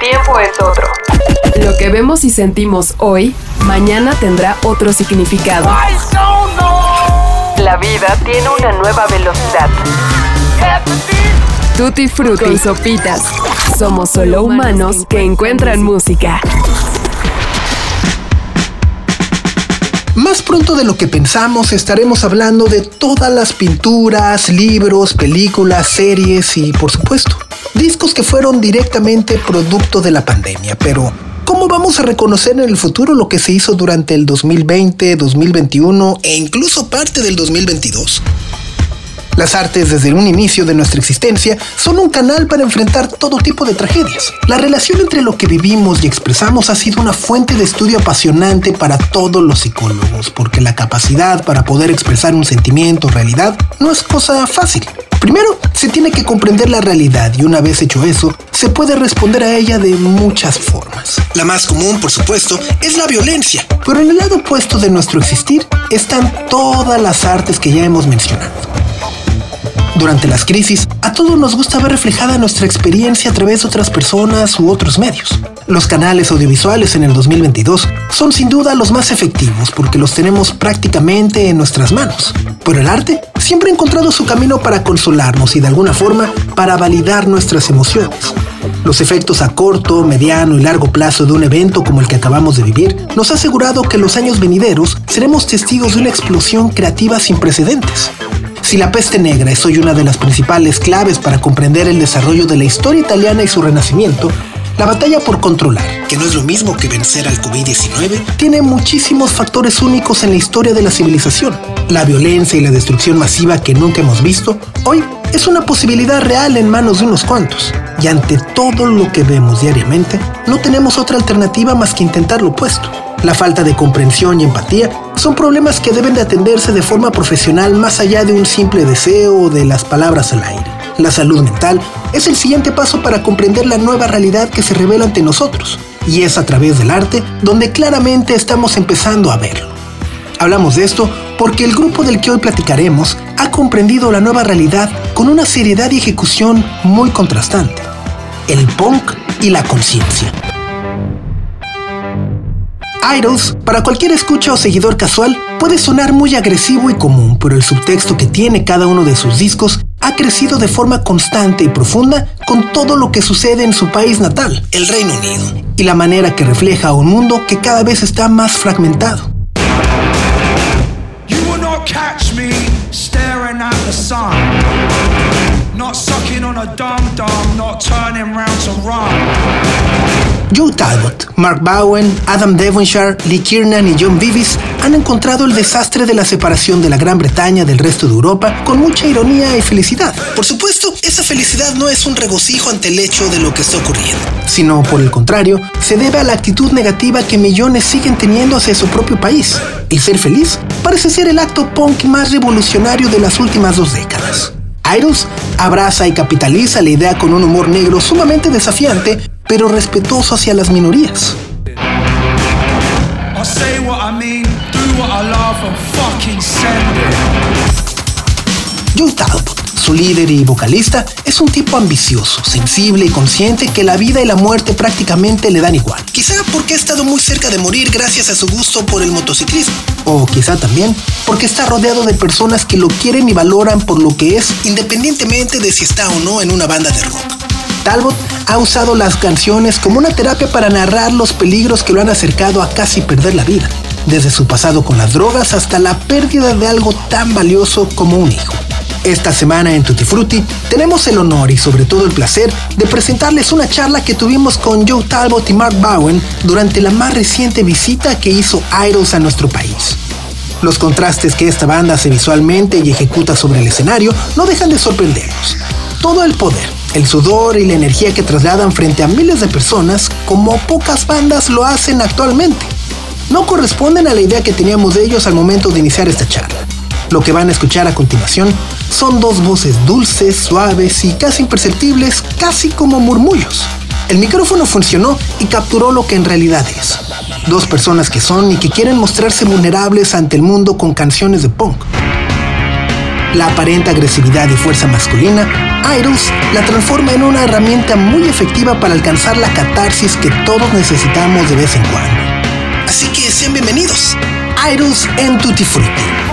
tiempo es otro. Lo que vemos y sentimos hoy, mañana tendrá otro significado. La vida tiene una nueva velocidad. Tutti Frutti Sopitas. Somos solo humanos que encuentran música. Más pronto de lo que pensamos estaremos hablando de todas las pinturas, libros, películas, series y, por supuesto, discos que fueron directamente producto de la pandemia. Pero, ¿cómo vamos a reconocer en el futuro lo que se hizo durante el 2020, 2021 e incluso parte del 2022? Las artes desde un inicio de nuestra existencia son un canal para enfrentar todo tipo de tragedias. La relación entre lo que vivimos y expresamos ha sido una fuente de estudio apasionante para todos los psicólogos, porque la capacidad para poder expresar un sentimiento o realidad no es cosa fácil. Primero, se tiene que comprender la realidad y una vez hecho eso, se puede responder a ella de muchas formas. La más común, por supuesto, es la violencia, pero en el lado opuesto de nuestro existir están todas las artes que ya hemos mencionado. Durante las crisis, a todos nos gusta ver reflejada nuestra experiencia a través de otras personas u otros medios. Los canales audiovisuales en el 2022 son sin duda los más efectivos porque los tenemos prácticamente en nuestras manos. Pero el arte siempre ha encontrado su camino para consolarnos y de alguna forma para validar nuestras emociones. Los efectos a corto, mediano y largo plazo de un evento como el que acabamos de vivir nos ha asegurado que los años venideros seremos testigos de una explosión creativa sin precedentes. Si la peste negra es hoy una de las principales claves para comprender el desarrollo de la historia italiana y su renacimiento, la batalla por controlar, que no es lo mismo que vencer al COVID-19, tiene muchísimos factores únicos en la historia de la civilización. La violencia y la destrucción masiva que nunca hemos visto, hoy es una posibilidad real en manos de unos cuantos. Y ante todo lo que vemos diariamente, no tenemos otra alternativa más que intentar lo opuesto. La falta de comprensión y empatía son problemas que deben de atenderse de forma profesional más allá de un simple deseo o de las palabras al aire. La salud mental es el siguiente paso para comprender la nueva realidad que se revela ante nosotros, y es a través del arte donde claramente estamos empezando a verlo. Hablamos de esto porque el grupo del que hoy platicaremos ha comprendido la nueva realidad con una seriedad y ejecución muy contrastante. El punk y la conciencia. Idols, para cualquier escucha o seguidor casual, puede sonar muy agresivo y común, pero el subtexto que tiene cada uno de sus discos ha crecido de forma constante y profunda con todo lo que sucede en su país natal, el Reino Unido, y la manera que refleja a un mundo que cada vez está más fragmentado. Joe Talbot, Mark Bowen, Adam Devonshire, Lee Kiernan y John Beavis han encontrado el desastre de la separación de la Gran Bretaña del resto de Europa con mucha ironía y felicidad. Por supuesto, esa felicidad no es un regocijo ante el hecho de lo que está ocurriendo, sino por el contrario, se debe a la actitud negativa que millones siguen teniendo hacia su propio país. El ser feliz parece ser el acto punk más revolucionario de las últimas dos décadas. Idols abraza y capitaliza la idea con un humor negro sumamente desafiante, pero respetuoso hacia las minorías. Joe Talbot, su líder y vocalista, es un tipo ambicioso, sensible y consciente que la vida y la muerte prácticamente le dan igual. Quizá porque ha estado muy cerca de morir gracias a su gusto por el motociclismo. O quizá también porque está rodeado de personas que lo quieren y valoran por lo que es, independientemente de si está o no en una banda de rock. Talbot ha usado las canciones como una terapia para narrar los peligros que lo han acercado a casi perder la vida, desde su pasado con las drogas hasta la pérdida de algo tan valioso como un hijo. Esta semana en Tutti Frutti tenemos el honor y sobre todo el placer de presentarles una charla que tuvimos con Joe Talbot y Mark Bowen durante la más reciente visita que hizo Idols a nuestro país. Los contrastes que esta banda hace visualmente y ejecuta sobre el escenario no dejan de sorprendernos. Todo el poder, el sudor y la energía que trasladan frente a miles de personas como pocas bandas lo hacen actualmente. No corresponden a la idea que teníamos de ellos al momento de iniciar esta charla. Lo que van a escuchar a continuación son dos voces dulces, suaves y casi imperceptibles, casi como murmullos. El micrófono funcionó y capturó lo que en realidad es. Dos personas que son y que quieren mostrarse vulnerables ante el mundo con canciones de punk. La aparente agresividad y fuerza masculina, Idols la transforma en una herramienta muy efectiva para alcanzar la catarsis que todos necesitamos de vez en cuando. Así que sean bienvenidos. Idols en Tutti Frutti.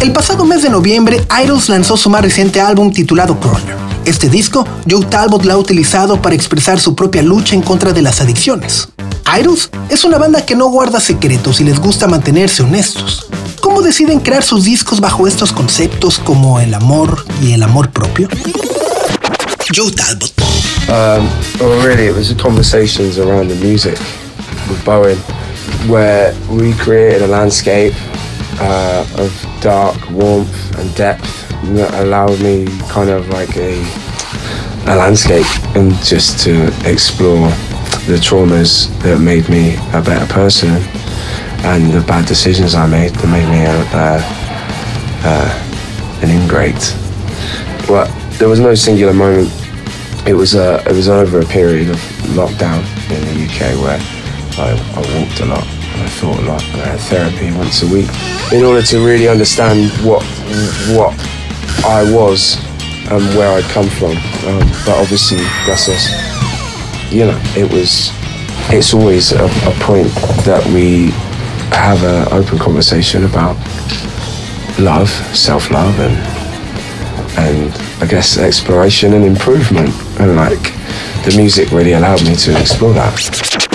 El pasado mes de noviembre, Idols lanzó su más reciente álbum titulado Crawler. Este disco, Joe Talbot lo ha utilizado para expresar su propia lucha en contra de las adicciones. Idols es una banda que no guarda secretos y les gusta mantenerse honestos. ¿Cómo deciden crear sus discos bajo estos conceptos como el amor y el amor propio? Joe Talbot. Um, well, really, it was conversations around the music with Bowen, where we created a landscape uh, of dark warmth and depth that allowed me kind of like a, a landscape and just to explore the traumas that made me a better person and the bad decisions I made that made me a, an ingrate. But there was no singular moment. It was uh, it was over a period of lockdown in the UK where I, I walked a lot and I thought a lot. I had therapy once a week in order to really understand what what I was and where I'd come from. Um, but obviously, that's us. You know, it was. It's always a, a point that we have an open conversation about love, self-love, and and I guess exploration and improvement. And like the music really allowed me to explore that.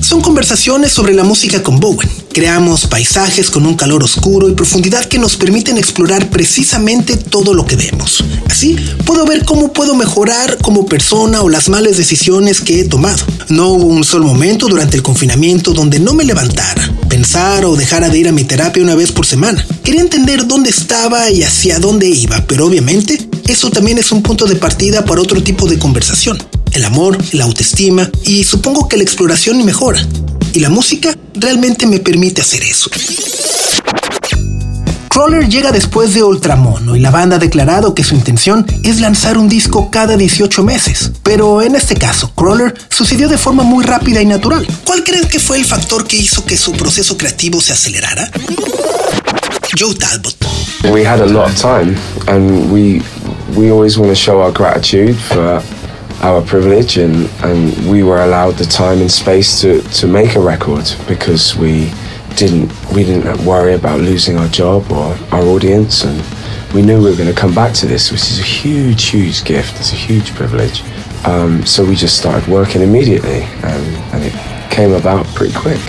Son conversaciones sobre la música con Bowen. Creamos paisajes con un calor oscuro y profundidad que nos permiten explorar precisamente todo lo que vemos. Así, puedo ver cómo puedo mejorar como persona o las malas decisiones que he tomado. No hubo un solo momento durante el confinamiento donde no me levantara, pensara o dejara de ir a mi terapia una vez por semana. Quería entender dónde estaba y hacia dónde iba, pero obviamente eso también es un punto de partida para otro tipo de conversación el amor, la autoestima y supongo que la exploración y mejora. Y la música realmente me permite hacer eso. Crawler llega después de Ultramono y la banda ha declarado que su intención es lanzar un disco cada 18 meses. Pero en este caso, Crawler sucedió de forma muy rápida y natural. ¿Cuál creen que fue el factor que hizo que su proceso creativo se acelerara? Joe Talbot. We had a lot of time and we we always want to show our gratitude for our privilege and, and we were allowed the time and space to, to make a record because we didn't we didn't worry about losing our job or our audience and we knew we were going to come back to this which is a huge huge gift it's a huge privilege um, so we just started working immediately and, and it came about pretty quick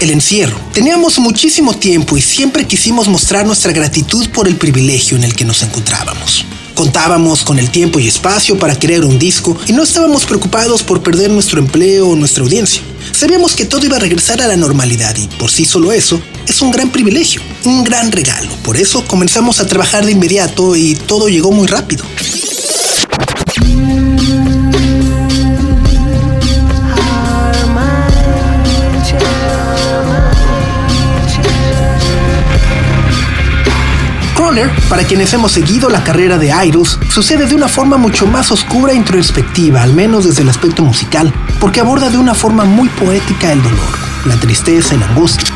El encierro. Teníamos muchísimo tiempo y siempre quisimos mostrar nuestra gratitud por el privilegio en el que nos encontrábamos. Contábamos con el tiempo y espacio para crear un disco y no estábamos preocupados por perder nuestro empleo o nuestra audiencia. Sabíamos que todo iba a regresar a la normalidad y por sí solo eso es un gran privilegio, un gran regalo. Por eso comenzamos a trabajar de inmediato y todo llegó muy rápido. Para quienes hemos seguido la carrera de Idols, sucede de una forma mucho más oscura e introspectiva, al menos desde el aspecto musical, porque aborda de una forma muy poética el dolor, la tristeza y la angustia.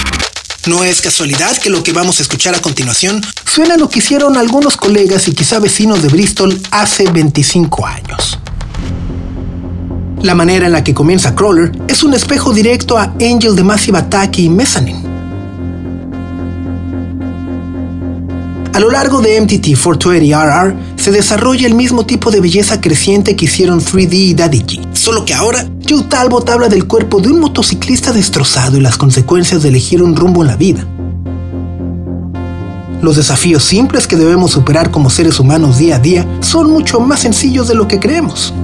No es casualidad que lo que vamos a escuchar a continuación suena a lo que hicieron algunos colegas y quizá vecinos de Bristol hace 25 años. La manera en la que comienza Crawler es un espejo directo a Angel de Massive Attack y Mezzanine. A lo largo de MTT 420RR se desarrolla el mismo tipo de belleza creciente que hicieron 3D y Daddy G, solo que ahora Joe Talbot habla del cuerpo de un motociclista destrozado y las consecuencias de elegir un rumbo en la vida. Los desafíos simples que debemos superar como seres humanos día a día son mucho más sencillos de lo que creemos.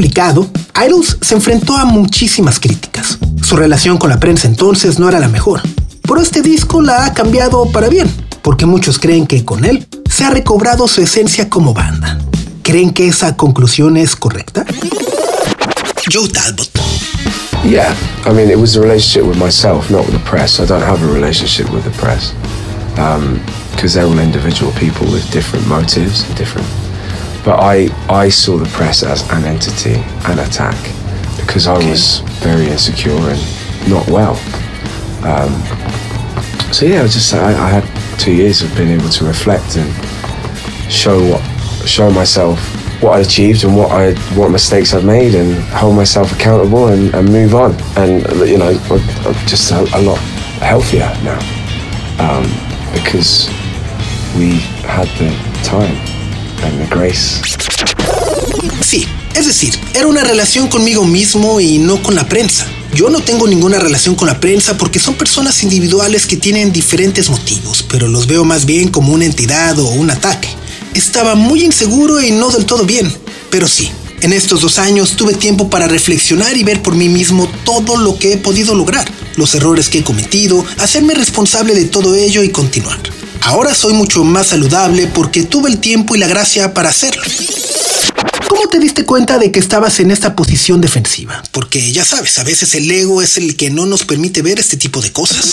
Publicado, Idols se enfrentó a muchísimas críticas. Su relación con la prensa entonces no era la mejor. Pero este disco la ha cambiado para bien, porque muchos creen que con él se ha recobrado su esencia como banda. ¿Creen que esa conclusión es correcta? Joe Talbot. Yeah, I mean, it was a relationship with myself, not with the press. I don't have a relationship with the press because um, they're all individual people with different motives, different. But I, I saw the press as an entity, an attack, because I okay. was very insecure and not well. Um, so yeah, I just I, I had two years of being able to reflect and show what, show myself what I achieved and what I what mistakes I've made and hold myself accountable and, and move on. And you know, I'm just a, a lot healthier now um, because we had the time Sí, es decir, era una relación conmigo mismo y no con la prensa. Yo no tengo ninguna relación con la prensa porque son personas individuales que tienen diferentes motivos, pero los veo más bien como una entidad o un ataque. Estaba muy inseguro y no del todo bien, pero sí, en estos dos años tuve tiempo para reflexionar y ver por mí mismo todo lo que he podido lograr, los errores que he cometido, hacerme responsable de todo ello y continuar. Ahora soy mucho más saludable porque tuve el tiempo y la gracia para hacerlo. ¿Cómo te diste cuenta de que estabas en esta posición defensiva? Porque ya sabes, a veces el ego es el que no nos permite ver este tipo de cosas.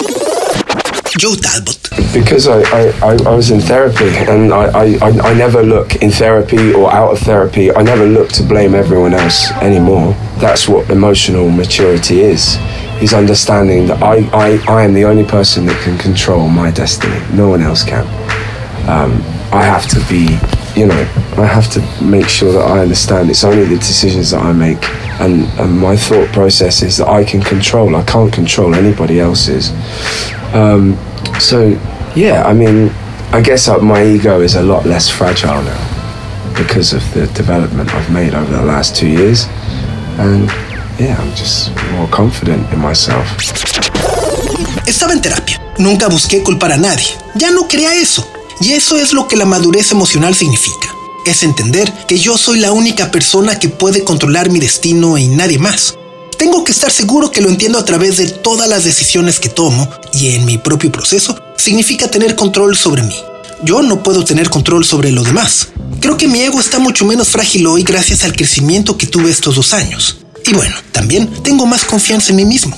Joe Talbot. Because I, I, I was in therapy and I, I, I never look in therapy or out of therapy, I never look to blame everyone else anymore. That's what emotional maturity is. Is understanding that I, I, I am the only person that can control my destiny. No one else can. Um, I have to be, you know, I have to make sure that I understand it's only the decisions that I make. And, and my thought process is that I can control. I can't control anybody else's. Um, so, yeah, I mean, I guess my ego is a lot less fragile now because of the development I've made over the last two years. And yeah, I'm just more confident in myself. Estaba en terapia. Nunca busqué culpar a nadie. Ya no quería eso. Y eso es lo que la madurez emocional significa. Es entender que yo soy la única persona que puede controlar mi destino y nadie más. Tengo que estar seguro que lo entiendo a través de todas las decisiones que tomo y en mi propio proceso significa tener control sobre mí. Yo no puedo tener control sobre lo demás. Creo que mi ego está mucho menos frágil hoy gracias al crecimiento que tuve estos dos años. Y bueno, también tengo más confianza en mí mismo.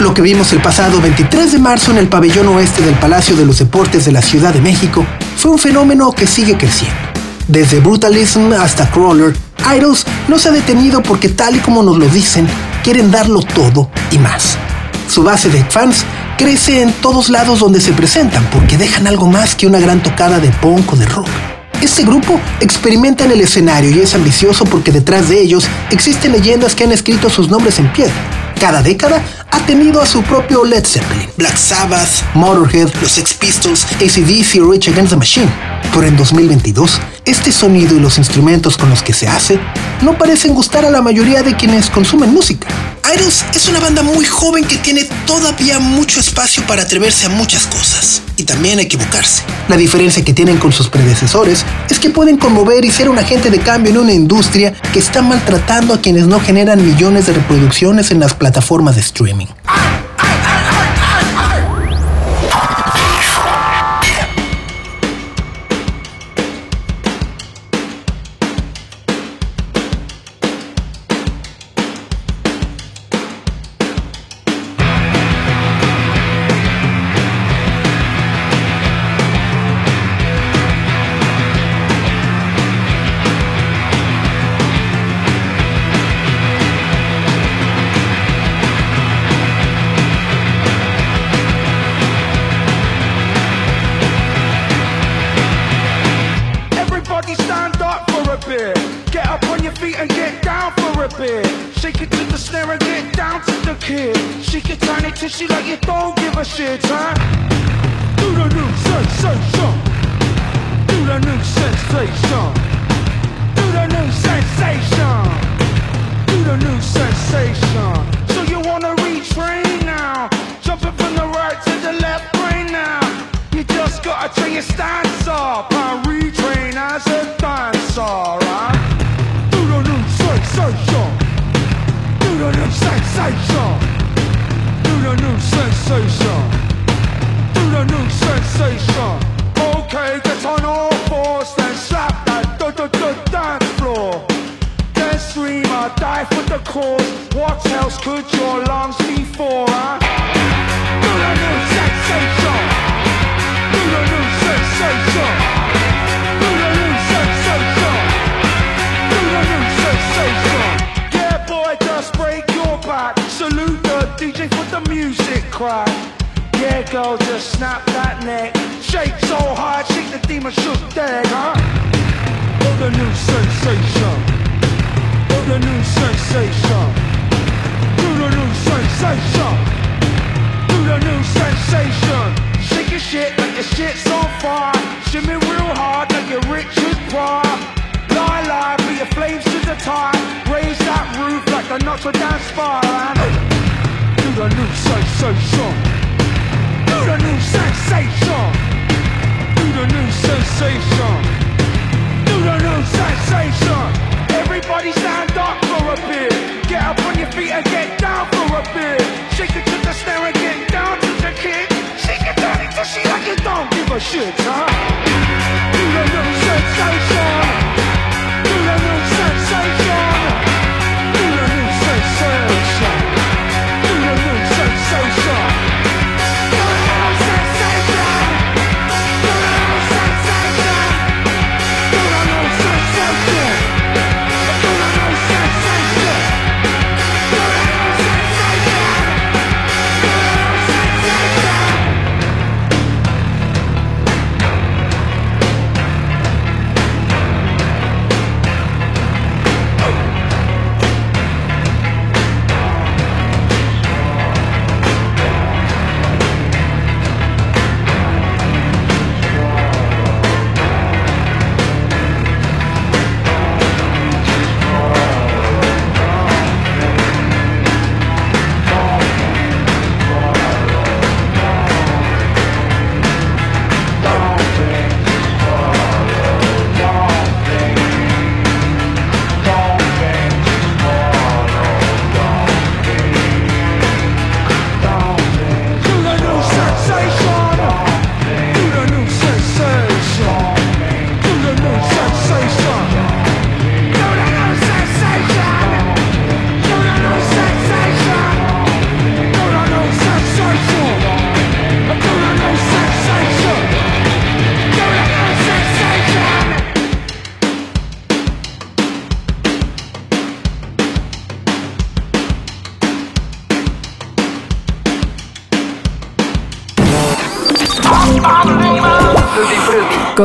Lo que vimos el pasado 23 de marzo en el pabellón oeste del Palacio de los Deportes de la Ciudad de México fue un fenómeno que sigue creciendo. Desde Brutalism hasta Crawler, Idols no se ha detenido porque tal y como nos lo dicen, quieren darlo todo y más. Su base de fans crece en todos lados donde se presentan porque dejan algo más que una gran tocada de punk o de rock. Este grupo experimenta en el escenario y es ambicioso porque detrás de ellos existen leyendas que han escrito sus nombres en piedra. Cada década ha tenido a su propio Led Zeppelin, Black Sabbath, Motorhead, los Sex Pistols, ACDC y Rage Against the Machine. Pero en 2022, este sonido y los instrumentos con los que se hace no parecen gustar a la mayoría de quienes consumen música. Idols es una banda muy joven que tiene todavía mucho espacio para atreverse a muchas cosas y también a equivocarse. La diferencia que tienen con sus predecesores es que pueden conmover y ser un agente de cambio en una industria que está maltratando a quienes no generan millones de reproducciones en las plataformas de streaming. Yeah, girl, just snap that neck. Shake so hard, shake the demon shook dead, huh? Do the new sensation. Do the new sensation. Do the new sensation. Do the new sensation. Shake your shit like your shit's on fire. Shimmy real hard like you're Richard Pryor. Lie, lie, put your flames to the top. Raise that roof like the Notre Dame spire. The new sensation. Do the new sensation. Do the new sensation. Do the new sensation. Everybody stand up for a bit. Get up on your feet and get down for a bit. Shake it to the snare and get down to the kick. Shake it down until she like it don't give a shit, huh? Do the new sensation. Do the new sensation.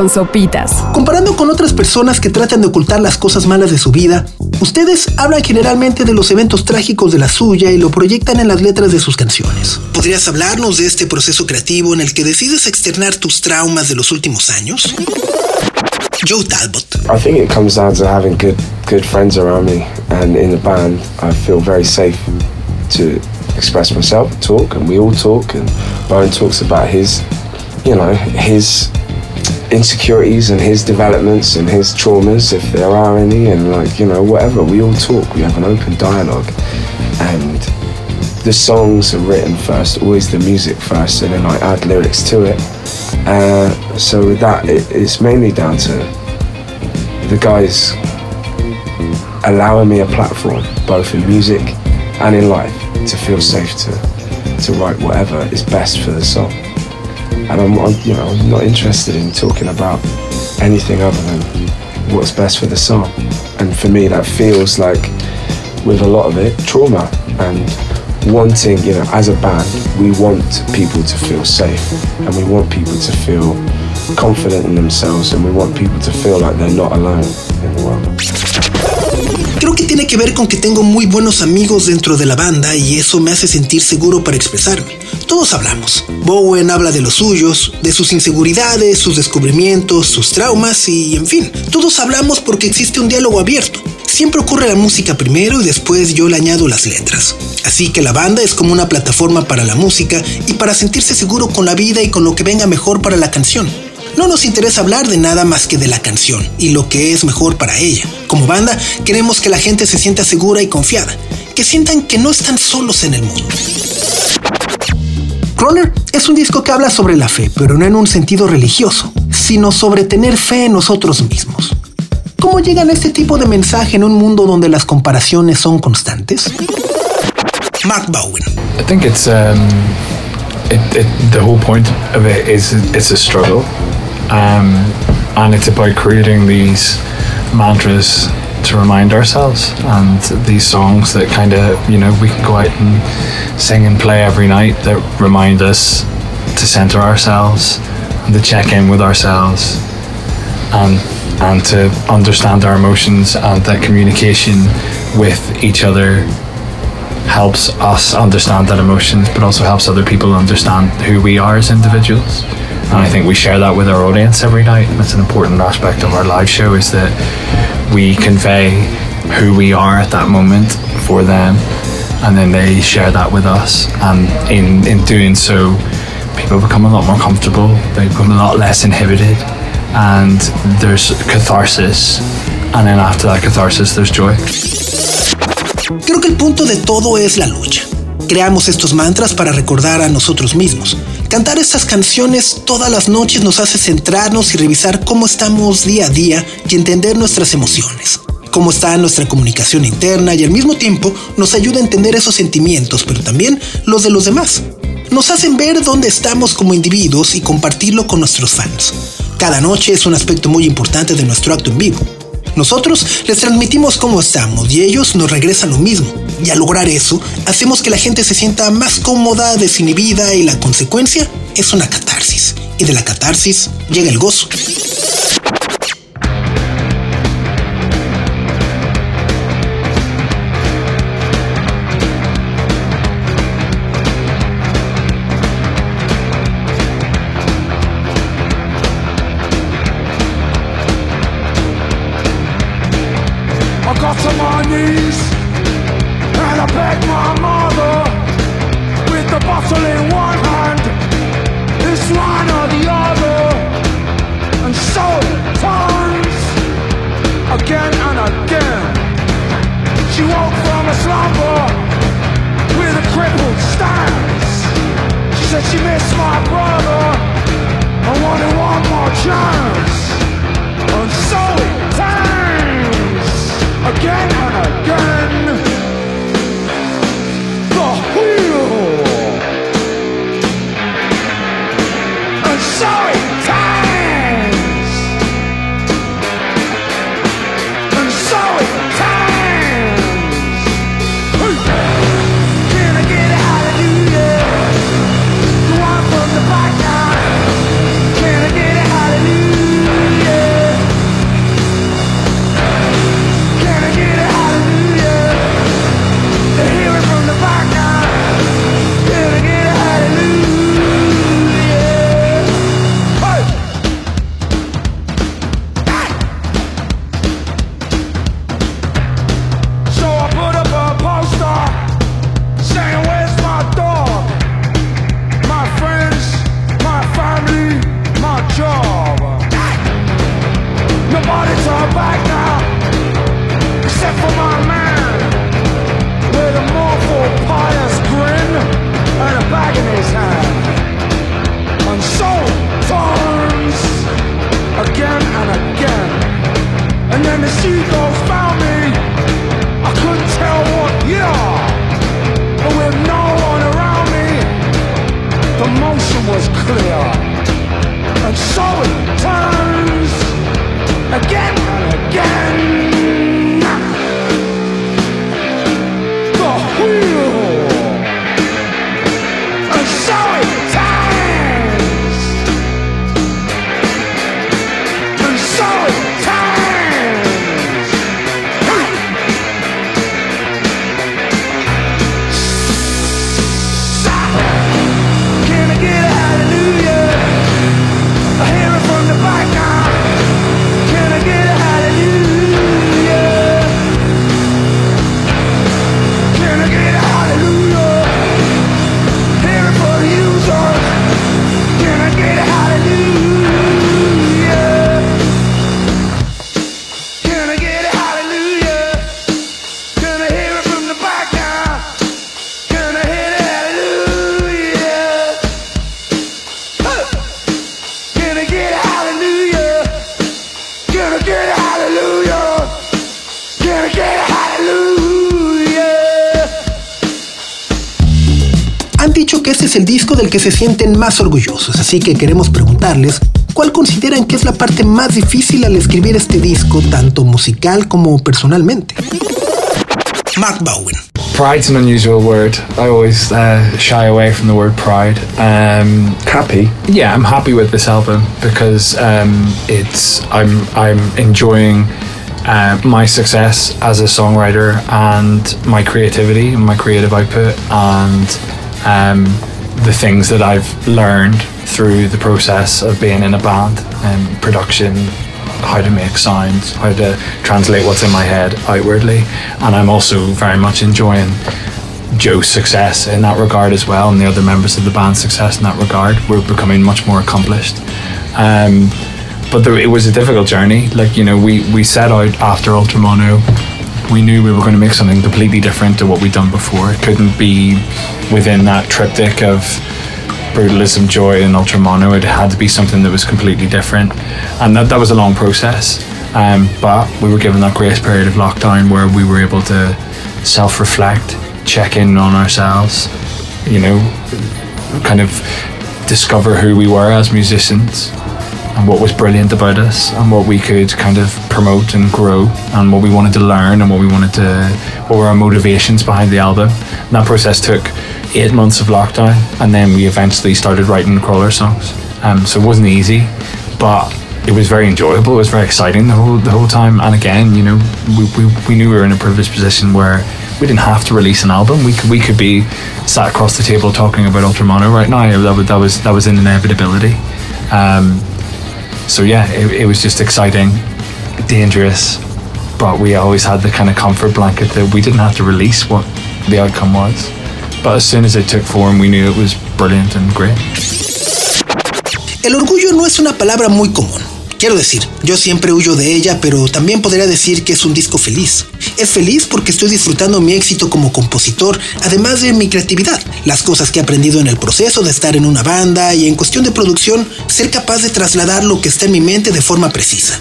Con sopitas. Comparando con otras personas que tratan de ocultar las cosas malas de su vida, ustedes hablan generalmente de los eventos trágicos de la suya y lo proyectan en las letras de sus canciones. ¿Podrías hablarnos de este proceso creativo en el que decides externar tus traumas de los últimos años? Joe Talbot. I think it comes down to having good good friends around me, and in the band, I feel very safe to express myself, talk, and we all talk. And Brian talks about his, you know, his insecurities and his developments and his traumas, if there are any, and like you know, whatever. We all talk. We have an open dialogue, and the songs are written first, always the music first, and then I add lyrics to it. Uh, so with that, it, it's mainly down to the guys allowing me a platform, both in music and in life, to feel safe to to write whatever is best for the song. And I'm, I'm you know, not interested in talking about anything other than what's best for the song. And for me, that feels like, with a lot of it, trauma and wanting, you know, as a band, we want people to feel safe and we want people to feel confident in themselves and we want people to feel like they're not alone in the world. Creo que tiene que ver con que tengo muy buenos amigos dentro de la banda y eso me hace sentir seguro para expresarme. Todos hablamos. Bowen habla de los suyos, de sus inseguridades, sus descubrimientos, sus traumas y, en fin, todos hablamos porque existe un diálogo abierto. Siempre ocurre la música primero y después yo le añado las letras. Así que la banda es como una plataforma para la música y para sentirse seguro con la vida y con lo que venga mejor para la canción. No nos interesa hablar de nada más que de la canción y lo que es mejor para ella. Como banda, queremos que la gente se sienta segura y confiada, que sientan que no están solos en el mundo. Runner es un disco que habla sobre la fe, pero no en un sentido religioso, sino sobre tener fe en nosotros mismos. ¿Cómo llegan este tipo de mensaje en un mundo donde las comparaciones son constantes? Mark Bowen. I think it's um, it, it, the whole point of it is it's a struggle, um, and it's about creating these mantras to remind ourselves, and these songs that kind of you know we can go out and sing and play every night that remind us to center ourselves and to check in with ourselves, and and to understand our emotions and that communication with each other helps us understand that emotions, but also helps other people understand who we are as individuals. And I think we share that with our audience every night. That's an important aspect of our live show is that we convey who we are at that moment for them, and then they share that with us. And in in doing so, people become a lot more comfortable. They become a lot less inhibited, and there's catharsis. And then after that catharsis, there's joy. Creo que el punto de todo es la lucha. Creamos estos mantras para recordar a nosotros mismos. Cantar estas canciones todas las noches nos hace centrarnos y revisar cómo estamos día a día y entender nuestras emociones, cómo está nuestra comunicación interna y al mismo tiempo nos ayuda a entender esos sentimientos, pero también los de los demás. Nos hacen ver dónde estamos como individuos y compartirlo con nuestros fans. Cada noche es un aspecto muy importante de nuestro acto en vivo. Nosotros les transmitimos cómo estamos y ellos nos regresan lo mismo. Y al lograr eso, hacemos que la gente se sienta más cómoda, desinhibida y la consecuencia es una catarsis. Y de la catarsis llega el gozo. lives back now, except for my man with a pious grin and a bag in his hand. And so turns again and again. And then the seagulls found me. I couldn't tell what year, but with no one around me, the motion was clear. And so again. Es el disco del que se sienten más orgullosos, así que queremos preguntarles cuál consideran que es la parte más difícil al escribir este disco, tanto musical como personalmente. Mark Bowen. Pride's an unusual word. I always uh, shy away from the word pride. Um, Happy. yeah, I'm happy with this album because um, it's I'm I'm enjoying uh, my success as a songwriter and my creativity and my creative output and um, the things that I've learned through the process of being in a band and production how to make sounds how to translate what's in my head outwardly and I'm also very much enjoying Joe's success in that regard as well, and the other members of the band's success in that regard. We're becoming much more accomplished. Um, but there, it was a difficult journey. Like you know, we we set out after Ultramono. We knew we were going to make something completely different to what we'd done before. It couldn't be within that triptych of brutalism, joy, and Ultramono. It had to be something that was completely different, and that that was a long process. Um, but we were given that grace period of lockdown where we were able to self-reflect, check in on ourselves, you know, kind of discover who we were as musicians and what was brilliant about us and what we could kind of promote and grow and what we wanted to learn and what we wanted to what were our motivations behind the album. And that process took eight months of lockdown and then we eventually started writing crawler songs. Um, so it wasn't easy, but it was very enjoyable. It was very exciting the whole the whole time. And again, you know, we, we, we knew we were in a privileged position where we didn't have to release an album. We could we could be sat across the table talking about Ultramono right now. That was that was that was an inevitability. Um, so yeah, it, it was just exciting, dangerous, but we always had the kind of comfort blanket that we didn't have to release what the outcome was. But as soon as it took form, we knew it was brilliant and great. El orgullo no es una palabra muy común. Quiero decir, yo siempre huyo de ella, pero también podría decir que es un disco feliz. Es feliz porque estoy disfrutando mi éxito como compositor, además de mi creatividad, las cosas que he aprendido en el proceso de estar en una banda y en cuestión de producción, ser capaz de trasladar lo que está en mi mente de forma precisa.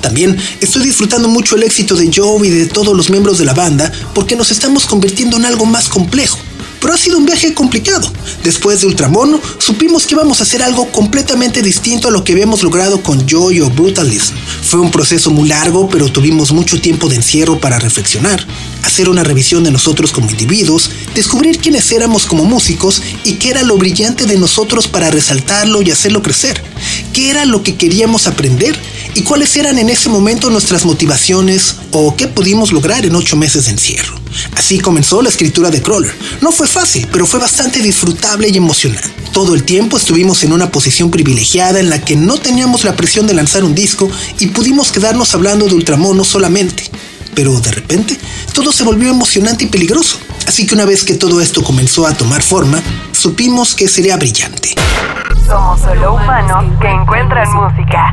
También estoy disfrutando mucho el éxito de Joe y de todos los miembros de la banda porque nos estamos convirtiendo en algo más complejo. Pero ha sido un viaje complicado. Después de Ultramono, supimos que íbamos a hacer algo completamente distinto a lo que habíamos logrado con Joy o Brutalism. Fue un proceso muy largo, pero tuvimos mucho tiempo de encierro para reflexionar, hacer una revisión de nosotros como individuos, descubrir quiénes éramos como músicos y qué era lo brillante de nosotros para resaltarlo y hacerlo crecer, qué era lo que queríamos aprender y cuáles eran en ese momento nuestras motivaciones o qué pudimos lograr en ocho meses de encierro. Así comenzó la escritura de Crawler. No fue fácil, pero fue bastante disfrutable y emocionante. Todo el tiempo estuvimos en una posición privilegiada en la que no teníamos la presión de lanzar un disco y pudimos quedarnos hablando de Ultramono solamente. Pero de repente, todo se volvió emocionante y peligroso. Así que una vez que todo esto comenzó a tomar forma, supimos que sería brillante. Somos solo humanos que encuentran música.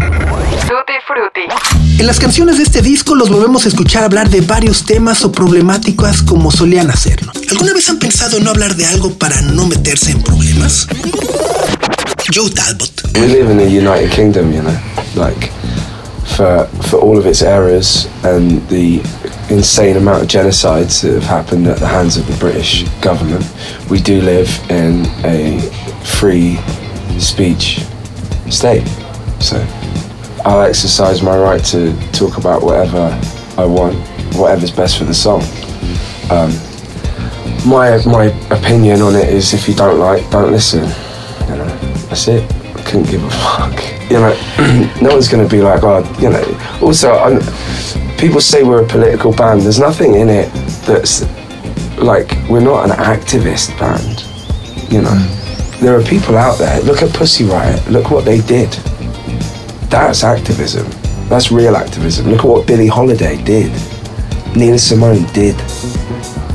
Tutti Frutti. En las canciones de este disco los volvemos a escuchar hablar de varios temas o problemáticas como solían hacerlo. ¿Alguna vez han pensado en no hablar de algo para no meterse en problemas? Joe Talbot. We live in the United Kingdom, you know, like for for all of its errors and the insane amount of genocides that have happened at the hands of the British government, we do live in a free speech state. So I'll exercise my right to talk about whatever I want, whatever's best for the song. Um, my my opinion on it is if you don't like, don't listen. You know, that's it. I couldn't give a fuck. You know, no one's to be like, oh, you know. Also, I'm, people say we're a political band. There's nothing in it that's like we're not an activist band. You know, there are people out there. Look at Pussy Riot. Look what they did. That's activism. That's real activism. Look at what Billie Holiday did. Nina Simone did.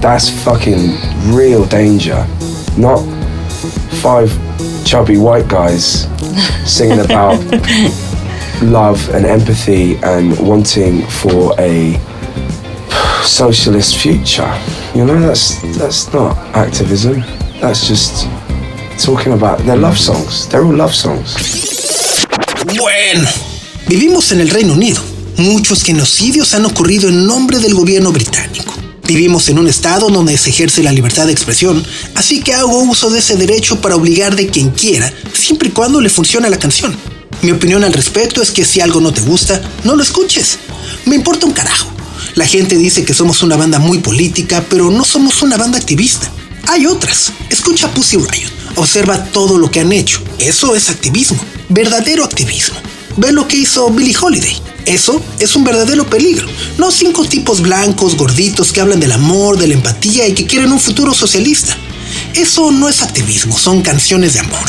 That's fucking real danger. Not five chubby white guys singing about love and empathy and wanting for a socialist future. You know, that's that's not activism. That's just talking about their love songs. They're all love songs. Bueno, vivimos en el Reino Unido. Muchos genocidios han ocurrido en nombre del gobierno británico. Vivimos en un estado donde se ejerce la libertad de expresión, así que hago uso de ese derecho para obligar de quien quiera, siempre y cuando le funcione la canción. Mi opinión al respecto es que si algo no te gusta, no lo escuches. Me importa un carajo. La gente dice que somos una banda muy política, pero no somos una banda activista. Hay otras. Escucha Pussy Riot. Observa todo lo que han hecho. Eso es activismo. Verdadero activismo. Ve lo que hizo Billie Holiday. Eso es un verdadero peligro. No cinco tipos blancos, gorditos, que hablan del amor, de la empatía y que quieren un futuro socialista. Eso no es activismo, son canciones de amor.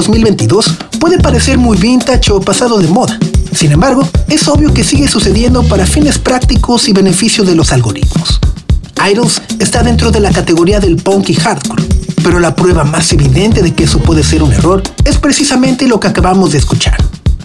2022 puede parecer muy vintage o pasado de moda. Sin embargo, es obvio que sigue sucediendo para fines prácticos y beneficio de los algoritmos. Idols está dentro de la categoría del punk y hardcore, pero la prueba más evidente de que eso puede ser un error es precisamente lo que acabamos de escuchar.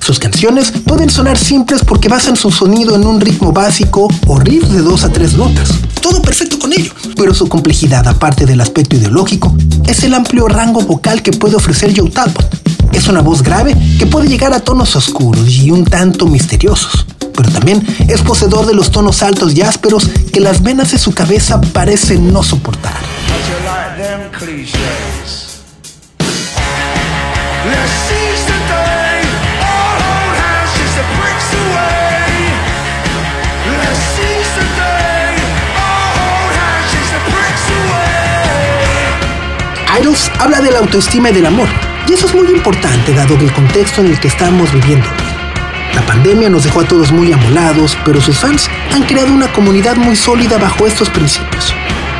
Sus canciones pueden sonar simples porque basan su sonido en un ritmo básico o riff de dos a tres notas. Todo perfecto con ello, pero su complejidad, aparte del aspecto ideológico, es el amplio rango vocal que puede ofrecer Joe Talbot. Es una voz grave que puede llegar a tonos oscuros y un tanto misteriosos, pero también es poseedor de los tonos altos y ásperos que las venas de su cabeza parecen no soportar. Idols habla de la autoestima y del amor, y eso es muy importante dado el contexto en el que estamos viviendo hoy. La pandemia nos dejó a todos muy amolados, pero sus fans han creado una comunidad muy sólida bajo estos principios.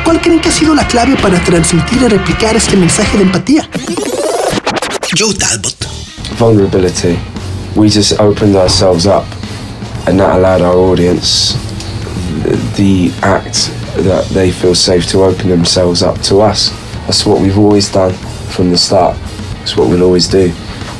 ¿Cuál creen que ha sido la clave para transmitir y replicar este mensaje de empatía? Joe Talbot. vulnerability. We just opened ourselves up, and that allowed our audience the act that they feel safe to open themselves up to us. That's what we've always done from the start. It's what we'll always do.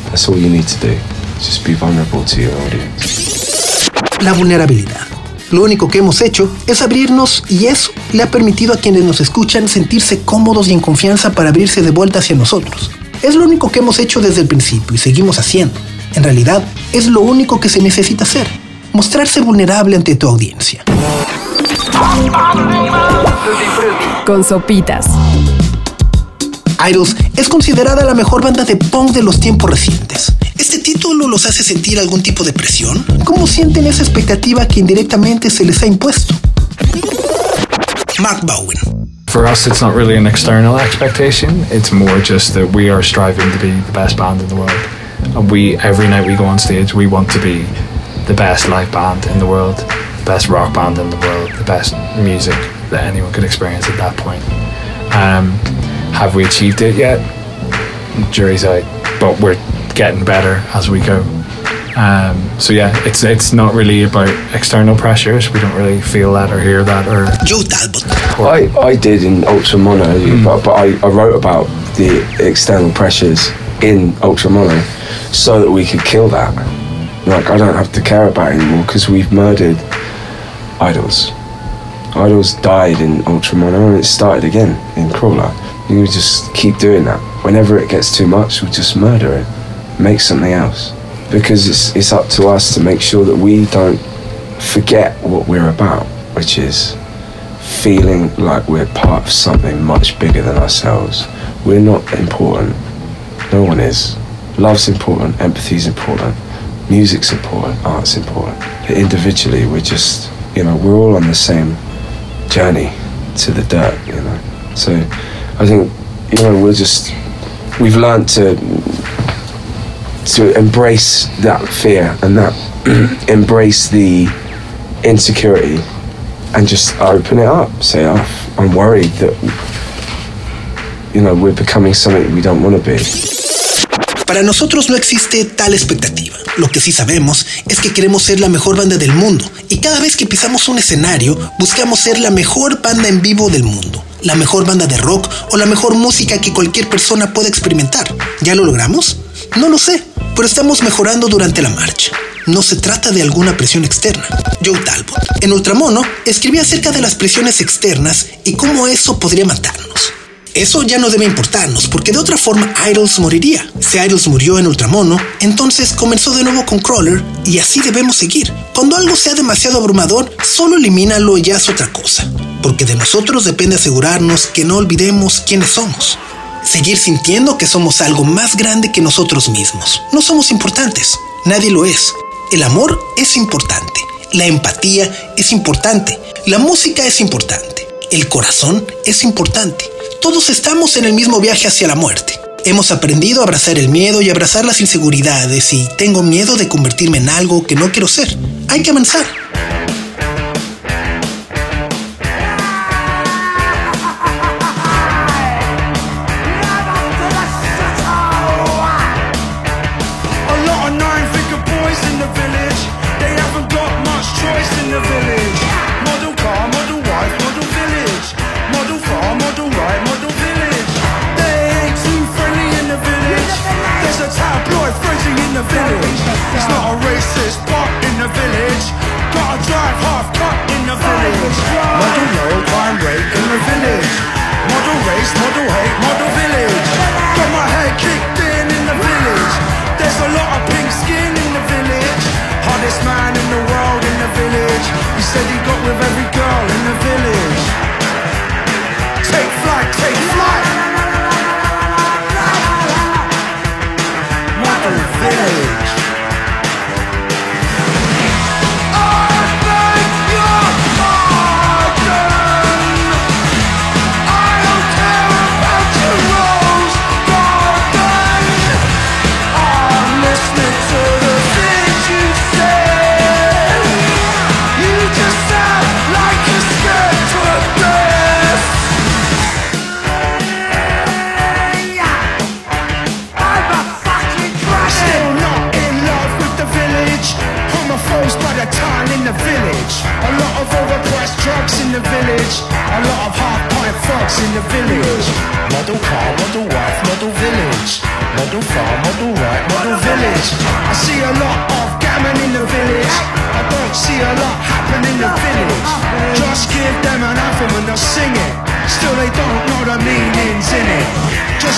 That's all you need to do. Just be vulnerable to your audience. La vulnerabilidad. Lo único que hemos hecho es abrirnos y eso le ha permitido a quienes nos escuchan sentirse cómodos y en confianza para abrirse de vuelta hacia nosotros. Es lo único que hemos hecho desde el principio y seguimos haciendo. En realidad, es lo único que se necesita hacer. Mostrarse vulnerable ante tu audiencia. Con sopitas. Idols es considerada la mejor banda de punk de los tiempos recientes. ¿Este título los hace sentir algún tipo de presión? ¿Cómo sienten esa expectativa que indirectamente se les ha impuesto? Mark Bowen. For us, it's not really an external expectation. It's more just that we are striving to be the best band in the world. And we, every night we go on stage, we want to be the best live band in the world, the best rock band in the world, the best music that anyone could experience at that point. Um, have we achieved it yet? Jury's out, but we're getting better as we go. Um, so yeah, it's it's not really about external pressures. We don't really feel that or hear that or Joe Talbot. I, I did in Ultra Mono, but, but I, I wrote about the external pressures in Ultra Mono so that we could kill that. Like, I don't have to care about it anymore because we've murdered idols. Idols died in Ultra Mono and it started again in Crawler. You just keep doing that. Whenever it gets too much, we just murder it, make something else. Because it's, it's up to us to make sure that we don't forget what we're about, which is feeling like we're part of something much bigger than ourselves. We're not important. No one is. Love's important, empathy's important, music's important, art's important. But individually, we're just, you know, we're all on the same journey to the dirt, you know. So I think, you know, we're just, we've learned to to embrace that fear and that embrace the insecurity and just open it up. Say, oh, I'm worried that you know we're becoming something we don't want to be. Para nosotros no existe tal expectativa. Lo que sí sabemos es que queremos ser la mejor banda del mundo y cada vez que pisamos un escenario buscamos ser la mejor banda en vivo del mundo, la mejor banda de rock o la mejor música que cualquier persona pueda experimentar. ¿Ya lo logramos? No lo sé, pero estamos mejorando durante la marcha. No se trata de alguna presión externa. Joe Talbot, en Ultramono, escribía acerca de las presiones externas y cómo eso podría matarnos. Eso ya no debe importarnos, porque de otra forma Idols moriría. Si Idols murió en Ultramono, entonces comenzó de nuevo con Crawler y así debemos seguir. Cuando algo sea demasiado abrumador, solo elimínalo y es otra cosa. Porque de nosotros depende asegurarnos que no olvidemos quiénes somos. Seguir sintiendo que somos algo más grande que nosotros mismos. No somos importantes, nadie lo es. El amor es importante, la empatía es importante, la música es importante, el corazón es importante. Todos estamos en el mismo viaje hacia la muerte. Hemos aprendido a abrazar el miedo y abrazar las inseguridades y tengo miedo de convertirme en algo que no quiero ser. Hay que avanzar.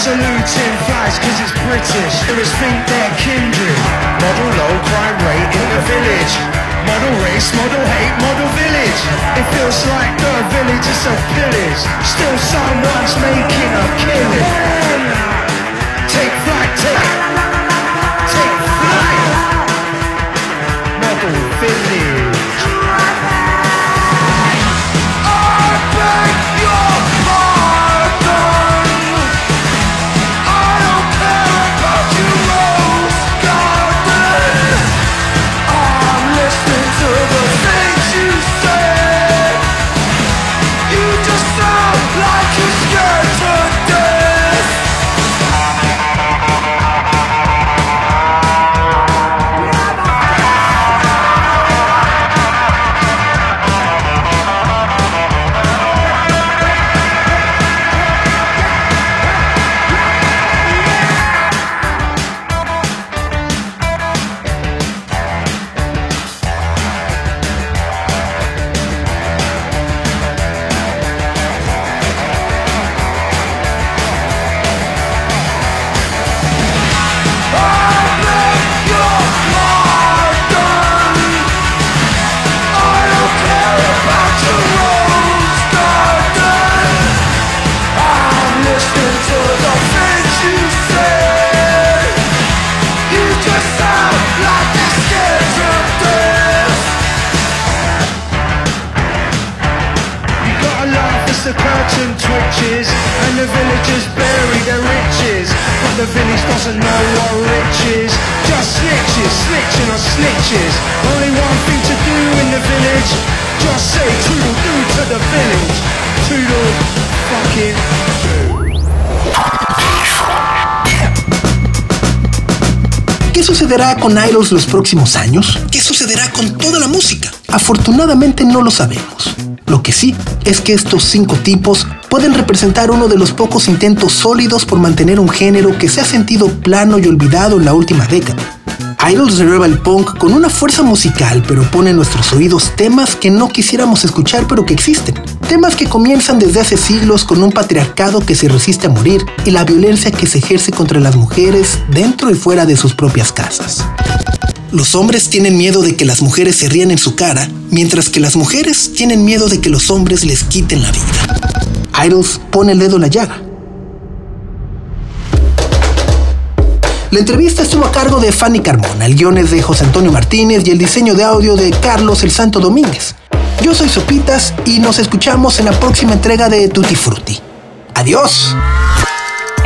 Saluting flags cause it's British. Tourists think they're kindred. Model low crime rate in the village. Model race, model hate, model village. It feels like the village is a pillage. Still someone's making a killing. Take flight, take villagers bury their riches. But the village doesn't know what rich is. Just snitches, snitching on snitches. Only one thing to do in the village. Just say toodle doo to the village. ¿Qué sucederá con Idols los próximos años? ¿Qué sucederá con toda la música? Afortunadamente no lo sabemos. Lo que sí es que estos cinco tipos pueden representar uno de los pocos intentos sólidos por mantener un género que se ha sentido plano y olvidado en la última década. Idols renueva el punk con una fuerza musical, pero pone en nuestros oídos temas que no quisiéramos escuchar, pero que existen. Temas que comienzan desde hace siglos con un patriarcado que se resiste a morir y la violencia que se ejerce contra las mujeres dentro y fuera de sus propias casas. Los hombres tienen miedo de que las mujeres se rían en su cara, mientras que las mujeres tienen miedo de que los hombres les quiten la vida. Idols pone el dedo en la llaga. La entrevista estuvo a cargo de Fanny Carmona, el guion es de José Antonio Martínez y el diseño de audio de Carlos El Santo Domínguez. Yo soy Sopitas y nos escuchamos en la próxima entrega de Tutti Frutti. Adiós.